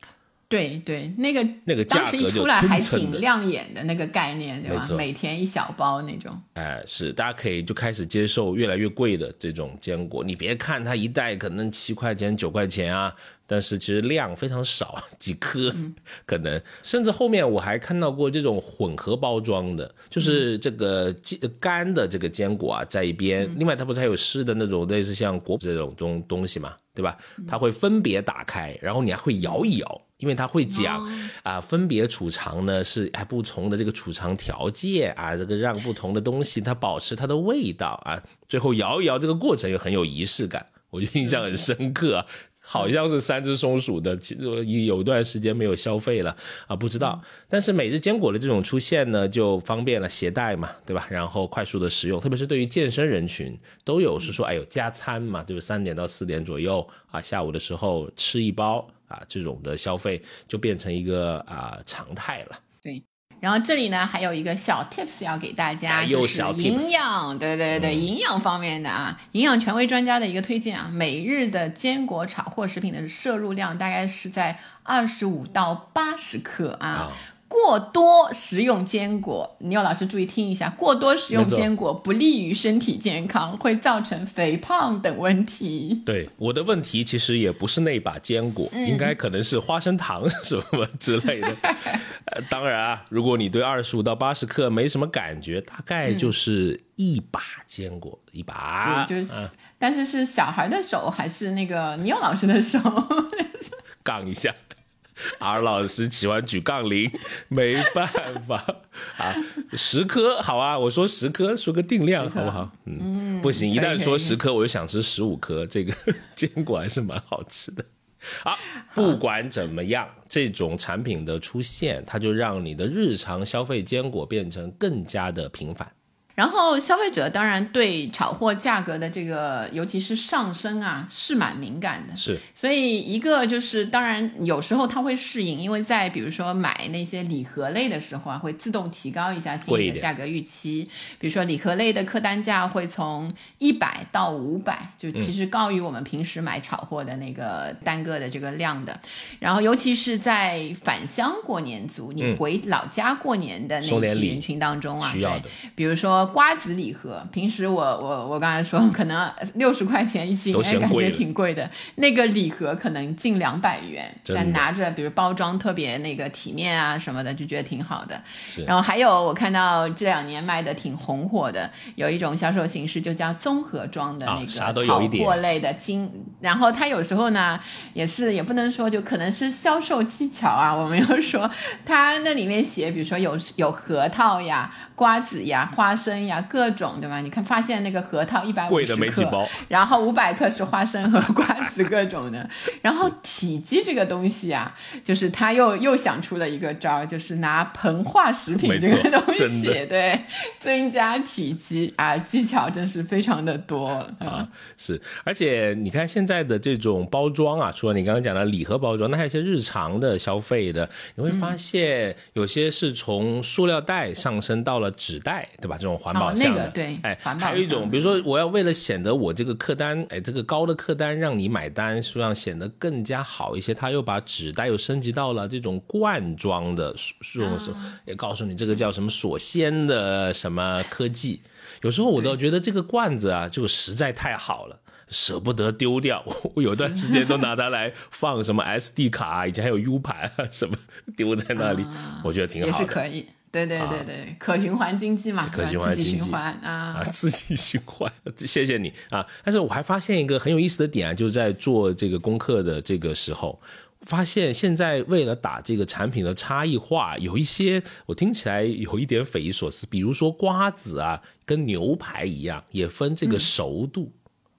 对对，那个那个当时一出来还挺亮眼的那个概念，对吧？每天一小包那种。哎，是，大家可以就开始接受越来越贵的这种坚果。你别看它一袋可能七块钱、九块钱啊，但是其实量非常少，几颗 可能。甚至后面我还看到过这种混合包装的，就是这个干的这个坚果啊在一边，另外它不是还有湿的那种类似像果这种东东西嘛，对吧？它会分别打开，然后你还会摇一摇。因为他会讲啊，分别储藏呢是哎不同的这个储藏条件啊，这个让不同的东西它保持它的味道啊，最后摇一摇这个过程又很有仪式感，我就印象很深刻啊。好像是三只松鼠的，其实有段时间没有消费了啊，不知道。但是每日坚果的这种出现呢，就方便了携带嘛，对吧？然后快速的食用，特别是对于健身人群，都有是说，哎呦加餐嘛，对吧？三点到四点左右啊，下午的时候吃一包啊，这种的消费就变成一个啊常态了。对然后这里呢还有一个小 tips 要给大家，就是营养，对对对，营养方面的啊，营养权威专家的一个推荐啊，每日的坚果炒货食品的摄入量大概是在二十五到八十克啊。过多食用坚果，你要老师注意听一下，过多食用坚果不利于身体健康，会造成肥胖等问题。对，我的问题其实也不是那把坚果，应该可能是花生糖什么之类的。当然啊，如果你对二十五到八十克没什么感觉，大概就是一把坚果，一把。对就是，但是是小孩的手还是那个倪勇老师的手？杠一下。R 老师喜欢举杠铃，没办法啊，十颗好啊，我说十颗，说个定量好不好？嗯，不行，一旦说十颗，我就想吃十五颗。这个 坚果还是蛮好吃的。好，不管怎么样，这种产品的出现，它就让你的日常消费坚果变成更加的频繁。然后消费者当然对炒货价格的这个，尤其是上升啊，是蛮敏感的。是，所以一个就是，当然有时候他会适应，因为在比如说买那些礼盒类的时候啊，会自动提高一下心里的价格预期。比如说礼盒类的客单价会从一百到五百，就其实高于我们平时买炒货的那个单个的这个量的。然后尤其是在返乡过年族，你回老家过年的那批人群当中啊，对，比如说。瓜子礼盒，平时我我我刚才说 可能六十块钱一斤，哎，感觉挺贵的。那个礼盒可能近两百元，但拿着比如包装特别那个体面啊什么的，就觉得挺好的。是然后还有我看到这两年卖的挺红火的，有一种销售形式就叫综合装的那个炒货类的精。然后它有时候呢也是也不能说就可能是销售技巧啊，我没有说它那里面写，比如说有有核桃呀、瓜子呀、花生。呀，各种对吧？你看，发现那个核桃一百五十克，然后五百克是花生和瓜子各种的，然后体积这个东西啊，就是他又又想出了一个招，就是拿膨化食品这个东西，对，增加体积啊，技巧真是非常的多啊。是，而且你看现在的这种包装啊，除了你刚刚讲的礼盒包装，那还有一些日常的消费的，你会发现有些是从塑料袋上升到了纸袋，对吧？这种。环保项的，对，哎，还有一种，比如说，我要为了显得我这个客单，哎，这个高的客单让你买单，实际上显得更加好一些，他又把纸袋又升级到了这种罐装的，这种也告诉你这个叫什么锁鲜的什么科技。有时候我都觉得这个罐子啊，就实在太好了，舍不得丢掉。我有段时间都拿它来放什么 SD 卡，以前还有 U 盘什么丢在那里，我觉得挺好的，也是可以。对对对对，可循环经济嘛，可循环经济啊啊，自己循环，谢谢你啊！但是我还发现一个很有意思的点啊，就是在做这个功课的这个时候，发现现在为了打这个产品的差异化，有一些我听起来有一点匪夷所思，比如说瓜子啊，跟牛排一样，也分这个熟度。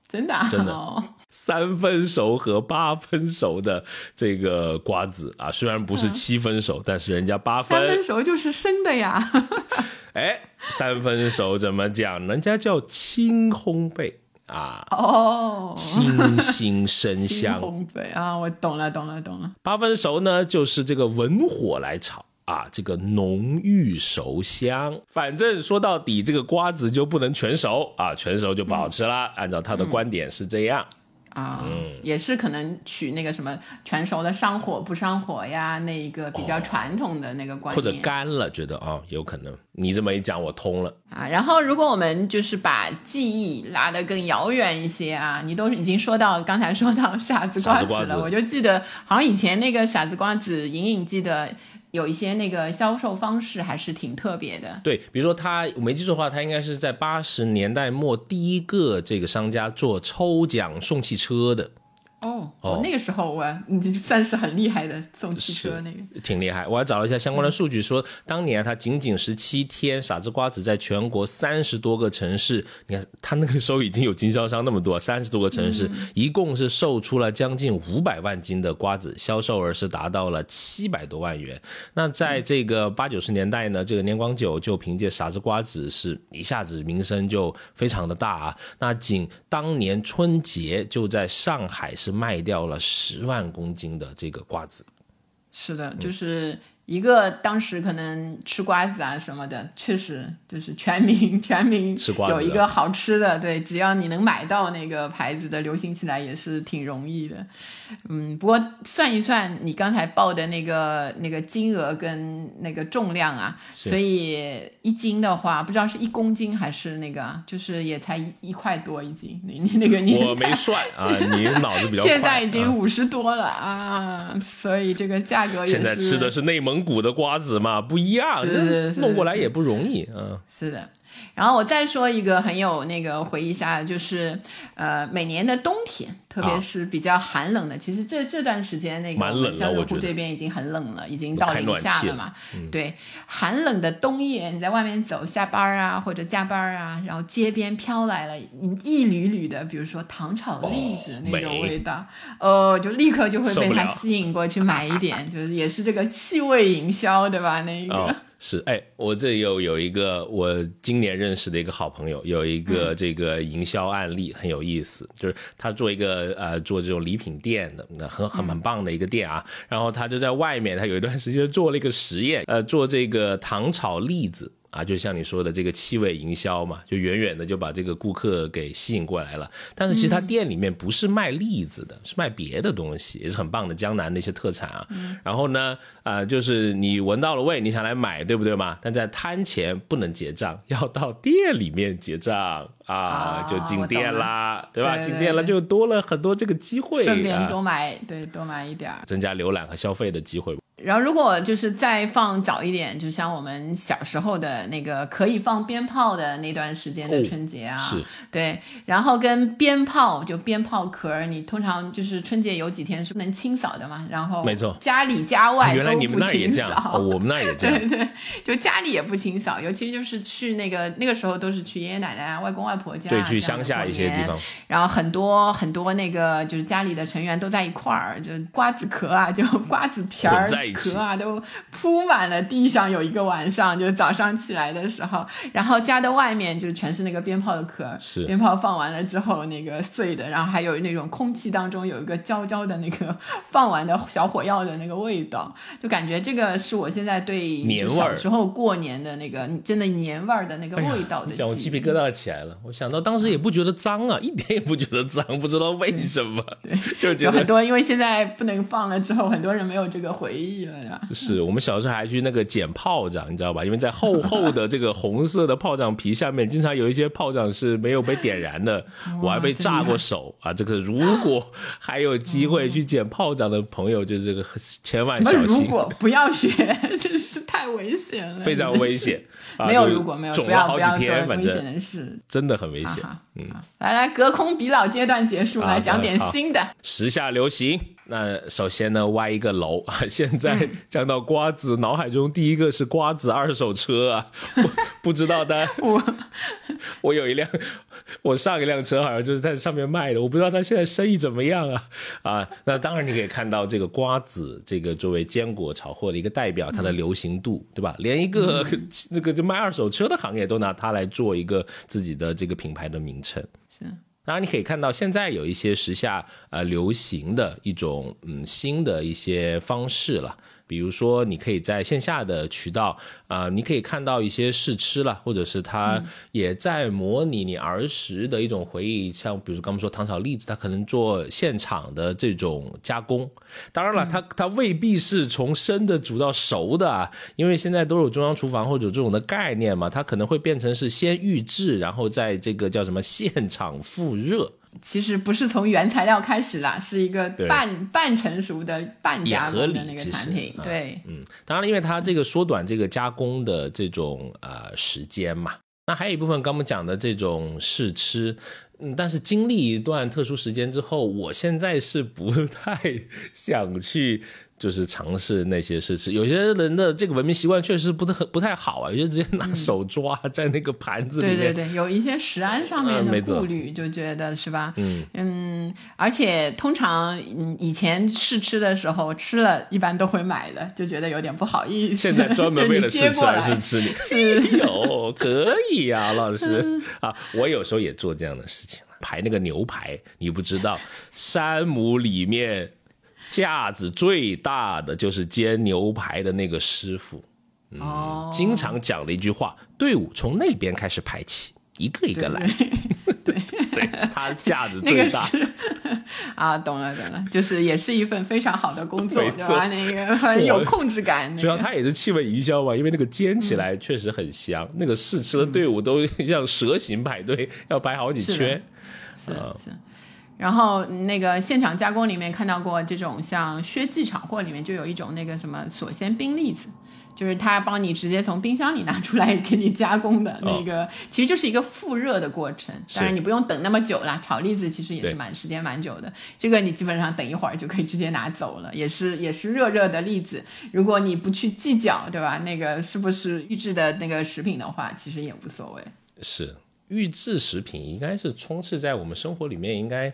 真的，真的，三分熟和八分熟的这个瓜子啊，虽然不是七分熟，但是人家八分。三分熟就是生的呀。哎，三分熟怎么讲？人家叫轻烘焙啊。哦，清新生香。烘焙啊，我懂了，懂了，懂了。八分熟呢，就是这个文火来炒。啊，这个浓郁熟香，反正说到底，这个瓜子就不能全熟啊，全熟就不好吃了。按照他的观点是这样啊，也是可能取那个什么全熟的上火不上火呀，那一个比较传统的那个观点，或者干了，觉得啊有可能。你这么一讲，我通了啊。然后，如果我们就是把记忆拉得更遥远一些啊，你都已经说到刚才说到 傻子瓜子了，我就记得好像以前那个傻子瓜子，隐隐记得。有一些那个销售方式还是挺特别的。对，比如说他我没记错的话，他应该是在八十年代末第一个这个商家做抽奖送汽车的。哦，那个时候我你就算是很厉害的送汽车那个。挺厉害。我还找了一下相关的数据，说当年他仅仅十七天，傻子瓜子在全国三十多个城市，你看他那个时候已经有经销商那么多，三十多个城市，一共是售出了将近五百万斤的瓜子，销售额是达到了七百多万元。那在这个八九十年代呢，这个年广久就凭借傻子瓜子是一下子名声就非常的大啊。那仅当年春节就在上海是卖掉了十万公斤的这个瓜子。是的，就是一个当时可能吃瓜子啊什么的，确实就是全民 全民吃瓜子有一个好吃的，对，只要你能买到那个牌子的，流行起来也是挺容易的。嗯，不过算一算你刚才报的那个那个金额跟那个重量啊，所以一斤的话，不知道是一公斤还是那个啊，就是也才一一块多一斤。你你那个你我没算啊，你脑子比较 快。现在已经啊五十多了啊，所以这个价格也是现在吃的是内蒙古的瓜子嘛，不一样，是是是弄过来也不容易。嗯，是的。然后我再说一个很有那个回忆下的，就是呃，每年的冬天，特别是比较寒冷的，其实这这段时间那个江浙沪这边已经很冷了，已经到零下了嘛。对，寒冷的冬夜，你在外面走，下班啊或者加班啊，然后街边飘来了一缕缕的，比如说糖炒栗子那种味道，呃，就立刻就会被它吸引过去买一点，就是也是这个气味营销，对吧？那个。哦，是，哎，我这有有一个我今年认识的一个好朋友，有一个这个营销案例很有意思，就是他做一个呃做这种礼品店的，那很很很棒的一个店啊，然后他就在外面，他有一段时间做了一个实验，呃，做这个糖炒栗子。啊，就像你说的这个气味营销嘛，就远远的就把这个顾客给吸引过来了。但是其实他店里面不是卖栗子的，是卖别的东西，也是很棒的江南的一些特产啊。然后呢，啊、就是你闻到了味，你想来买，对不对嘛？但在摊前不能结账，要到店里面结账啊，啊就进店啦，对吧？进店了就多了很多这个机会，顺便啊多买，对，多买一点儿。增加浏览和消费的机会。然后，如果就是再放早一点，就像我们小时候的那个可以放鞭炮的那段时间的哦春节啊，是。对，然后跟鞭炮就鞭炮壳儿，你通常就是春节有几天是不能清扫的嘛，然后没错。家里家外啊原来都不你们那也清这样，扫，哦 我们那也这样。对对，就家里也不清扫，尤其就是去那个那个时候都是去爷爷奶奶啊、外公外婆家啊，对，去乡下一些地方，然后很多很多那个就是家里的成员都在一块儿，就瓜子壳啊，就瓜子皮儿在一起壳啊，都铺满了地上。有一个晚上，就早上起来的时候，然后家的外面就全是那个鞭炮的壳，是鞭炮放完了之后那个碎的，然后还有那种空气当中有一个焦焦的那个放完的小火药的那个味道，就感觉这个是我现在对年味儿小时候过年的那个真的年味儿的那个味道的你讲我鸡皮疙瘩起来了。我想到当时也不觉得脏啊，一点也不觉得脏，不知道为什么，对 就觉得。有很多，因为现在不能放了之后，很多人没有这个回忆了呀。是我们小时候还去那个捡炮仗，你知道吧？因为在厚 厚的这个红色的炮仗皮下面，经常有一些炮仗是没有被点燃的，我还被炸过手啊！这个如果还有机会去捡炮仗的朋友，就这个千万小心，果不要学，真是太危险了，非常危险。啊没有如果没有，不要不要做危险正的事。真的很危险。哈哈来来，隔空比老阶段结束，啊来讲点好新的。时下流行。那首先呢，歪一个楼啊！现在嗯讲到瓜子，脑海中第一个是瓜子二手车啊，不不知道大家 我我有一辆，我上一辆车好像就是在上面卖的，我不知道他现在生意怎么样啊啊！那当然你可以看到这个瓜子，这个作为坚果炒货的一个代表，它的流行度，对吧？连一个那个就卖二手车的行业都拿它来做一个自己的这个品牌的名称。是当然，你可以看到现在有一些时下呃流行的一种嗯新的一些方式了，比如说你可以在线下的渠道啊、你可以看到一些试吃了，或者是它也在模拟你儿时的一种回忆，像比如刚刚说糖炒栗子，它可能做现场的这种加工。当然了，它它未必是从生的煮到熟的啊，因为现在都有中央厨房或者这种的概念嘛，它可能会变成是先预制，然后在这个叫什么现场复热。其实不是从原材料开始啦，是一个半半成熟的半加工的那个产品。啊对，嗯，当然了，因为它这个缩短这个加工的这种呃时间嘛，那还有一部分刚我们讲的这种试吃，嗯，但是经历一段特殊时间之后，我现在是不太想去。就是尝试那些试吃，有些人的这个文明习惯确实不太很不太好啊，有些直接拿手抓在那个盘子里面。对对对，有一些食安上面的顾虑，就觉得是吧？嗯嗯，而且通常以前试吃的时候吃了一般都会买的，就觉得有点不好意思。现在专门 为了试吃而试吃你，是有可以啊，老师啊，我有时候也做这样的事情，排那个牛排，你不知道山姆里面。架子最大的就是煎牛排的那个师傅，嗯，经常讲的一句话：队伍从那边开始排起，一个一个来。对，对 他架子最大。啊，懂了懂了，就是也是一份非常好的工作，对吧？那个很有控制感。主要他也是气味营销嘛，因为那个煎起来确实很香，那个试吃的队伍都像蛇形排队，要排好几圈。是是。然后那个现场加工里面看到过这种像薛记炒货里面就有一种那个什么锁鲜冰栗子，就是他帮你直接从冰箱里拿出来给你加工的那个，其实就是一个复热的过程。当然你不用等那么久了，炒栗子其实也是蛮时间蛮久的。这个你基本上等一会儿就可以直接拿走了，也是也是热热的栗子。如果你不去计较，对吧？那个是不是预制的那个食品的话，其实也无所谓。是。预制食品应该是充斥在我们生活里面，应该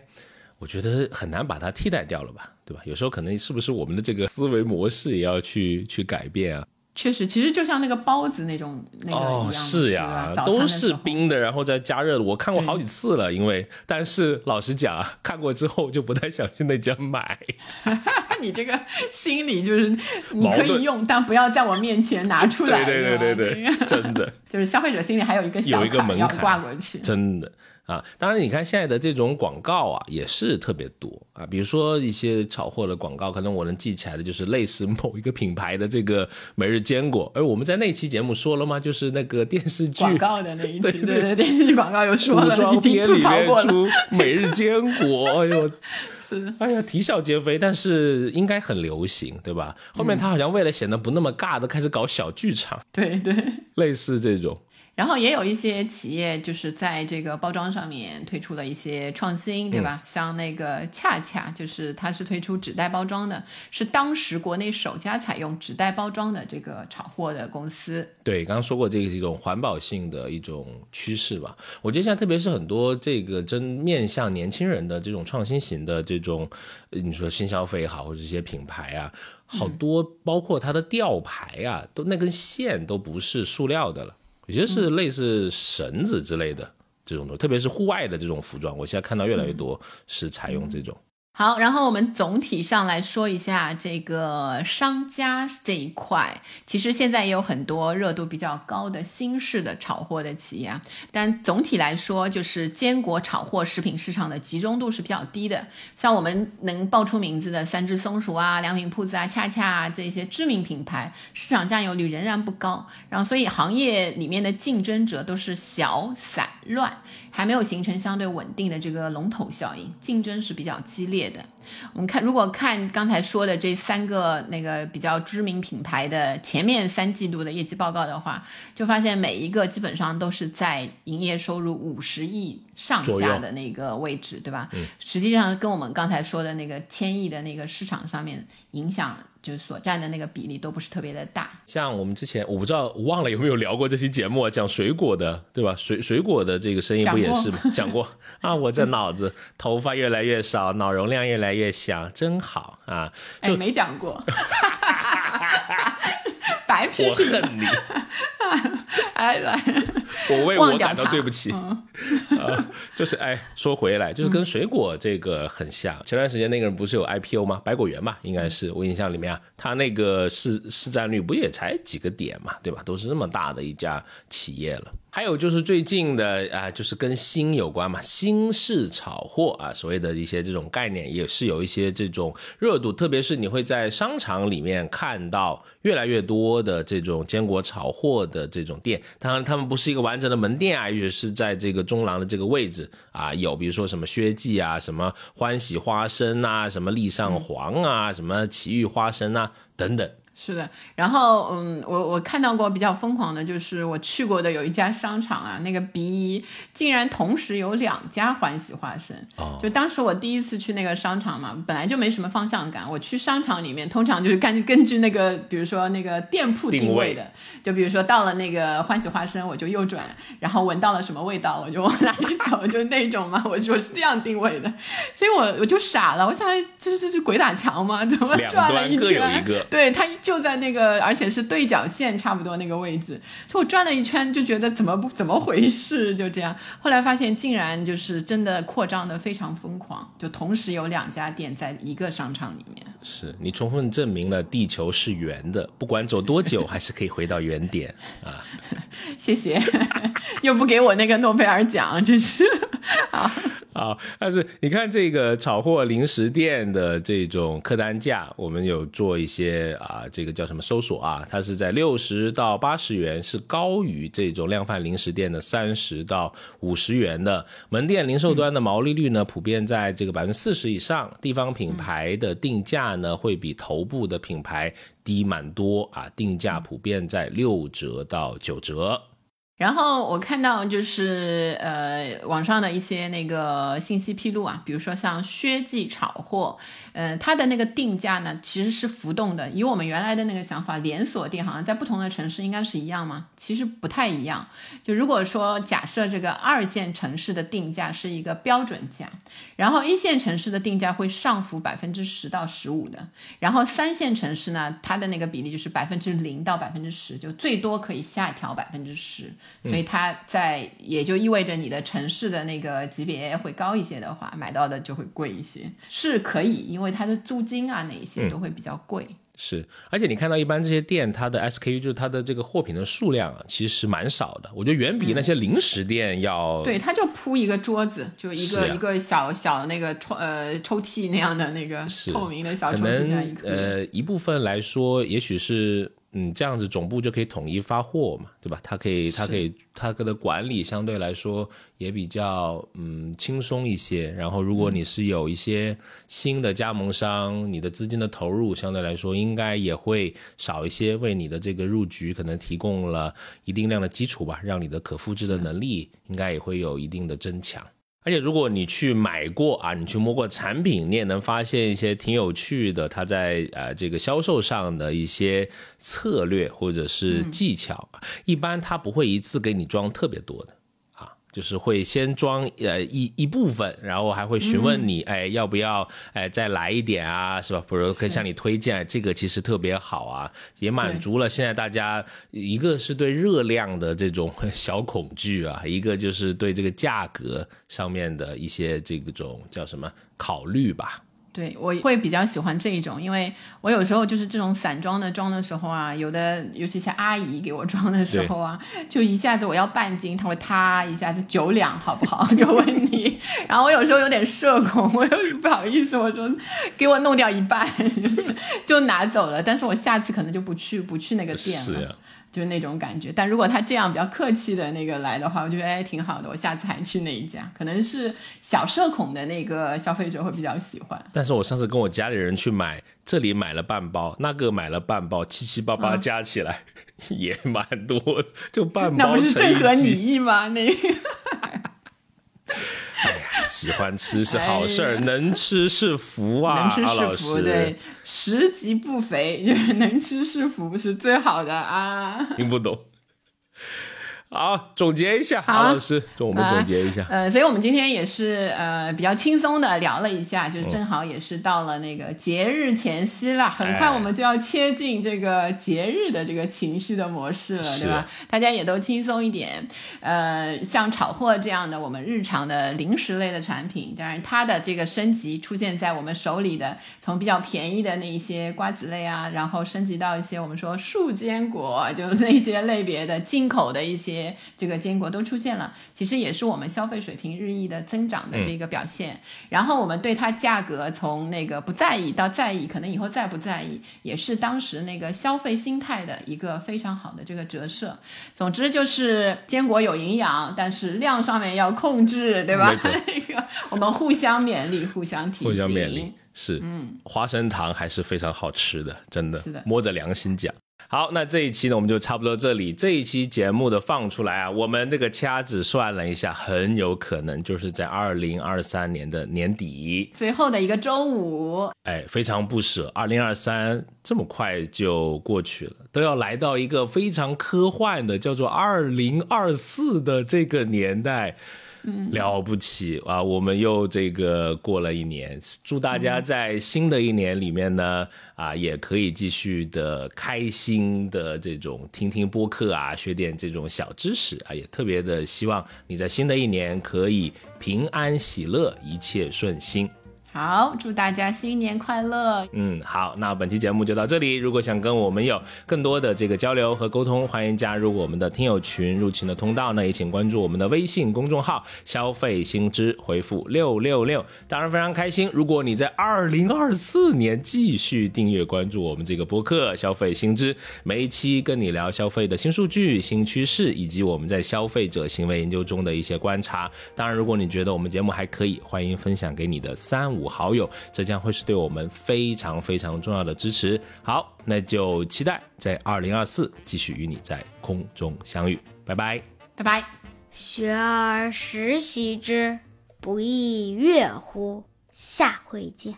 我觉得很难把它替代掉了吧，对吧？有时候可能是不是我们的这个思维模式也要去去改变啊？确实，其实就像那个包子那种那个哦，是呀，都是冰的，然后再加热的。我看过好几次了，因为但是老实讲，看过之后就不太想去那家买。你这个心理就是你可以用，但不要在我面前拿 出来。对对对对对，真的就是消费者心里还有一个有一个门槛挂过去，真的。啊，当然，你看现在的这种广告啊，也是特别多啊。比如说一些炒货的广告，可能我能记起来的就是类似某一个品牌的这个每日坚果。而我们在那期节目说了吗？就是那个电视剧广告的那一期，对对对，电视剧广告又说了，已经吐槽过了。每日坚果，哎呦，是，哎呀，啼笑皆非，但是应该很流行，对吧？后面他好像为了显得不那么尬，的开始搞小剧场，对对，类似这种。然后也有一些企业就是在这个包装上面推出了一些创新，对吧？像那个恰恰，就是它是推出纸袋包装的，是当时国内首家采用纸袋包装的这个炒货的公司。对，刚刚说过这个是一种环保性的一种趋势吧？我觉得现在特别是很多这个真面向年轻人的这种创新型的这种，你说新消费也好，或者一些品牌啊，好多包括它的吊牌啊，都那根线都不是塑料的了。有些是类似绳子之类的这种的，特别是户外的这种服装，我现在看到越来越多是采用这种。好，然后我们总体上来说一下这个商家这一块，其实现在也有很多热度比较高的新式的炒货的企业，但总体来说，就是坚果炒货食品市场的集中度是比较低的。像我们能报出名字的三只松鼠啊、良品铺子啊、恰恰啊这些知名品牌，市场占有率仍然不高。然后，所以行业里面的竞争者都是小散乱。还没有形成相对稳定的这个龙头效应，竞争是比较激烈的。我们看，如果看刚才说的这三个那个比较知名品牌的前面三季度的业绩报告的话，就发现每一个基本上都是在营业收入五十亿上下的那个位置，对吧？嗯。实际上跟我们刚才说的那个千亿的那个市场上面影响。就是所占的那个比例都不是特别的大，像我们之前我不知道我忘了有没有聊过这期节目讲水果的，对吧？水水果的这个生意不也是吗？讲过啊，我这脑子头发越来越少，脑容量越来越小，真好啊！哎，没讲过，白批评，我恨你，哎来，我为我感到对不起。啊，就是哎，说回来，就是跟水果这个很像。前段时间那个人不是有 IPO 吗？百果园吧，应该是我印象里面啊，他那个市市占率不也才几个点嘛，对吧？都是那么大的一家企业了。还有就是最近的啊，就是跟新有关嘛，新式炒货啊，所谓的一些这种概念也是有一些这种热度，特别是你会在商场里面看到越来越多的这种坚果炒货的的这种店。当然，他们不是一个完整的门店啊，也是在这个中廊的这个位置啊，有比如说什么薛记啊，什么欢喜花生啊，什么丽上皇啊，什么奇遇花生啊等等。是的，然后嗯，我我看到过比较疯狂的，就是我去过的有一家商场啊，那个 B 一竟然同时有两家欢喜花生。哦，就当时我第一次去那个商场嘛，本来就没什么方向感。我去商场里面，通常就是根根据那个，比如说那个店铺定位的，就比如说到了那个欢喜花生，我就右转，然后闻到了什么味道，我就往哪里走，就是那种嘛。我就是这样定位的，所以我我就傻了，我想这这这鬼打墙吗？怎么转了一圈？对他。就在那个，而且是对角线差不多那个位置，就我转了一圈，就觉得怎么不怎么回事，就这样。后来发现，竟然就是真的扩张的非常疯狂，就同时有两家店在一个商场里面。是你充分证明了地球是圆的，不管走多久，还是可以回到原点啊！谢谢，又不给我那个诺贝尔奖，真是啊。啊，但是你看这个炒货零食店的这种客单价，我们有做一些啊，这个叫什么搜索啊？它是在六十到八十元，是高于这种量贩零食店的三十到五十元的。门店零售端的毛利率呢，普遍在这个百分之四十以上。地方品牌的定价呢，会比头部的品牌低蛮多啊，定价普遍在六折到九折。然后我看到就是呃网上的一些那个信息披露啊，比如说像薛记炒货，呃它的那个定价呢其实是浮动的。以我们原来的那个想法，连锁店好像在不同的城市应该是一样吗？其实不太一样。就如果说假设这个二线城市的定价是一个标准价，然后一线城市的定价会上浮百分之十到十五的，然后三线城市呢它的那个比例就是百分之零到百分之十，就最多可以下调百分之十。所以它在也就意味着你的城市的那个级别会高一些的话，买到的就会贵一些，是可以，因为它的租金啊那一些都会比较贵。是，而且你看到一般这些店，它的 SKU 就是它的这个货品的数量啊，其实蛮少的。我觉得远比那些零食店要。对，它就铺一个桌子，就一个一个小小的那个抽呃抽屉那样的那个透明的小抽屉这样一个。呃，一部分来说，也许是。嗯，这样子总部就可以统一发货嘛，对吧？它可以，它可以，它的管理相对来说也比较嗯轻松一些。然后，如果你是有一些新的加盟商，你的资金的投入相对来说应该也会少一些，为你的这个入局可能提供了一定量的基础吧，让你的可复制的能力应该也会有一定的增强。而且如果你去买过啊，你去摸过产品，你也能发现一些挺有趣的，它在呃这个销售上的一些策略或者是技巧。一般它不会一次给你装特别多的。就是会先装呃一一部分，然后还会询问你，哎要不要哎再来一点啊，是吧？比如可以向你推荐这个，其实特别好啊，也满足了现在大家一个是对热量的这种 小恐惧啊，一个就是对这个价格上面的一些这种叫什么考虑吧。对，我会比较喜欢这一种，因为我有时候就是这种散装的装的时候啊，有的尤其像阿姨给我装的时候啊，就一下子我要半斤，他会塌一下子九两，好不好？就问你，然后我有时候有点社恐，我又不好意思，我说给我弄掉一半，就是就拿走了，但是我下次可能就不去不去那个店了。就是那种感觉，但如果他这样比较客气的那个来的话，我觉得哎挺好的，我下次还去那一家。可能是小社恐的那个消费者会比较喜欢。但是我上次跟我家里人去买，这里买了半包，那个买了半包，七七八八加起来 也蛮多，就半包。那不是正合你意吗？那。哎呀，喜欢吃是好事儿，能吃是福啊！能吃是福，对，食极不肥，就 是能吃是福，是最好的啊！听不懂。好，总结一下，好老师，我们总结一下。呃，所以我们今天也是呃比较轻松的聊了一下，就是正好也是到了那个节日前夕了，很快我们就要切进这个节日的这个情绪的模式了，对吧？大家也都轻松一点。呃，像炒货这样的我们日常的零食类的产品，当然它的这个升级出现在我们手里的，从比较便宜的那一些瓜子类啊，然后升级到一些我们说树坚果，就那些类别的进口的一些。这个坚果都出现了，其实也是我们消费水平日益的增长的这个表现。然后我们对它价格从那个不在意到在意，可能以后再不在意，也是当时那个消费心态的一个非常好的这个折射。总之就是坚果有营养，但是量上面要控制，对吧？那个我们互相勉励，互相提醒。互相勉励。是，嗯，花生糖还是非常好吃的，真的，是的摸着良心讲。好，那这一期呢，我们就差不多这里。这一期节目的放出来啊，我们这个掐指算了一下，很有可能就是在二零二三年的年底。最后的一个周五，哎，非常不舍，二零二三这么快就过去了，都要来到一个非常科幻的，叫做二零二四的这个年代。了不起啊！我们又这个过了一年，祝大家在新的一年里面呢，啊，也可以继续的开心的这种听听播客啊，学点这种小知识啊，也特别的希望你在新的一年可以平安喜乐，一切顺心。好，祝大家新年快乐。嗯，好，那本期节目就到这里。如果想跟我们有更多的这个交流和沟通，欢迎加入我们的听友群。入群的通道呢，也请关注我们的微信公众号“消费新知”，回复六六六。当然非常开心，如果你在二零二四年继续订阅关注我们这个播客“消费新知”，每一期跟你聊消费的新数据、新趋势，以及我们在消费者行为研究中的一些观察。当然，如果你觉得我们节目还可以，欢迎分享给你的三五五。好友，这将会是对我们非常非常重要的支持。好，那就期待在二零二四继续与你在空中相遇。拜拜，拜拜。学而时习之，不亦说乎？下回见。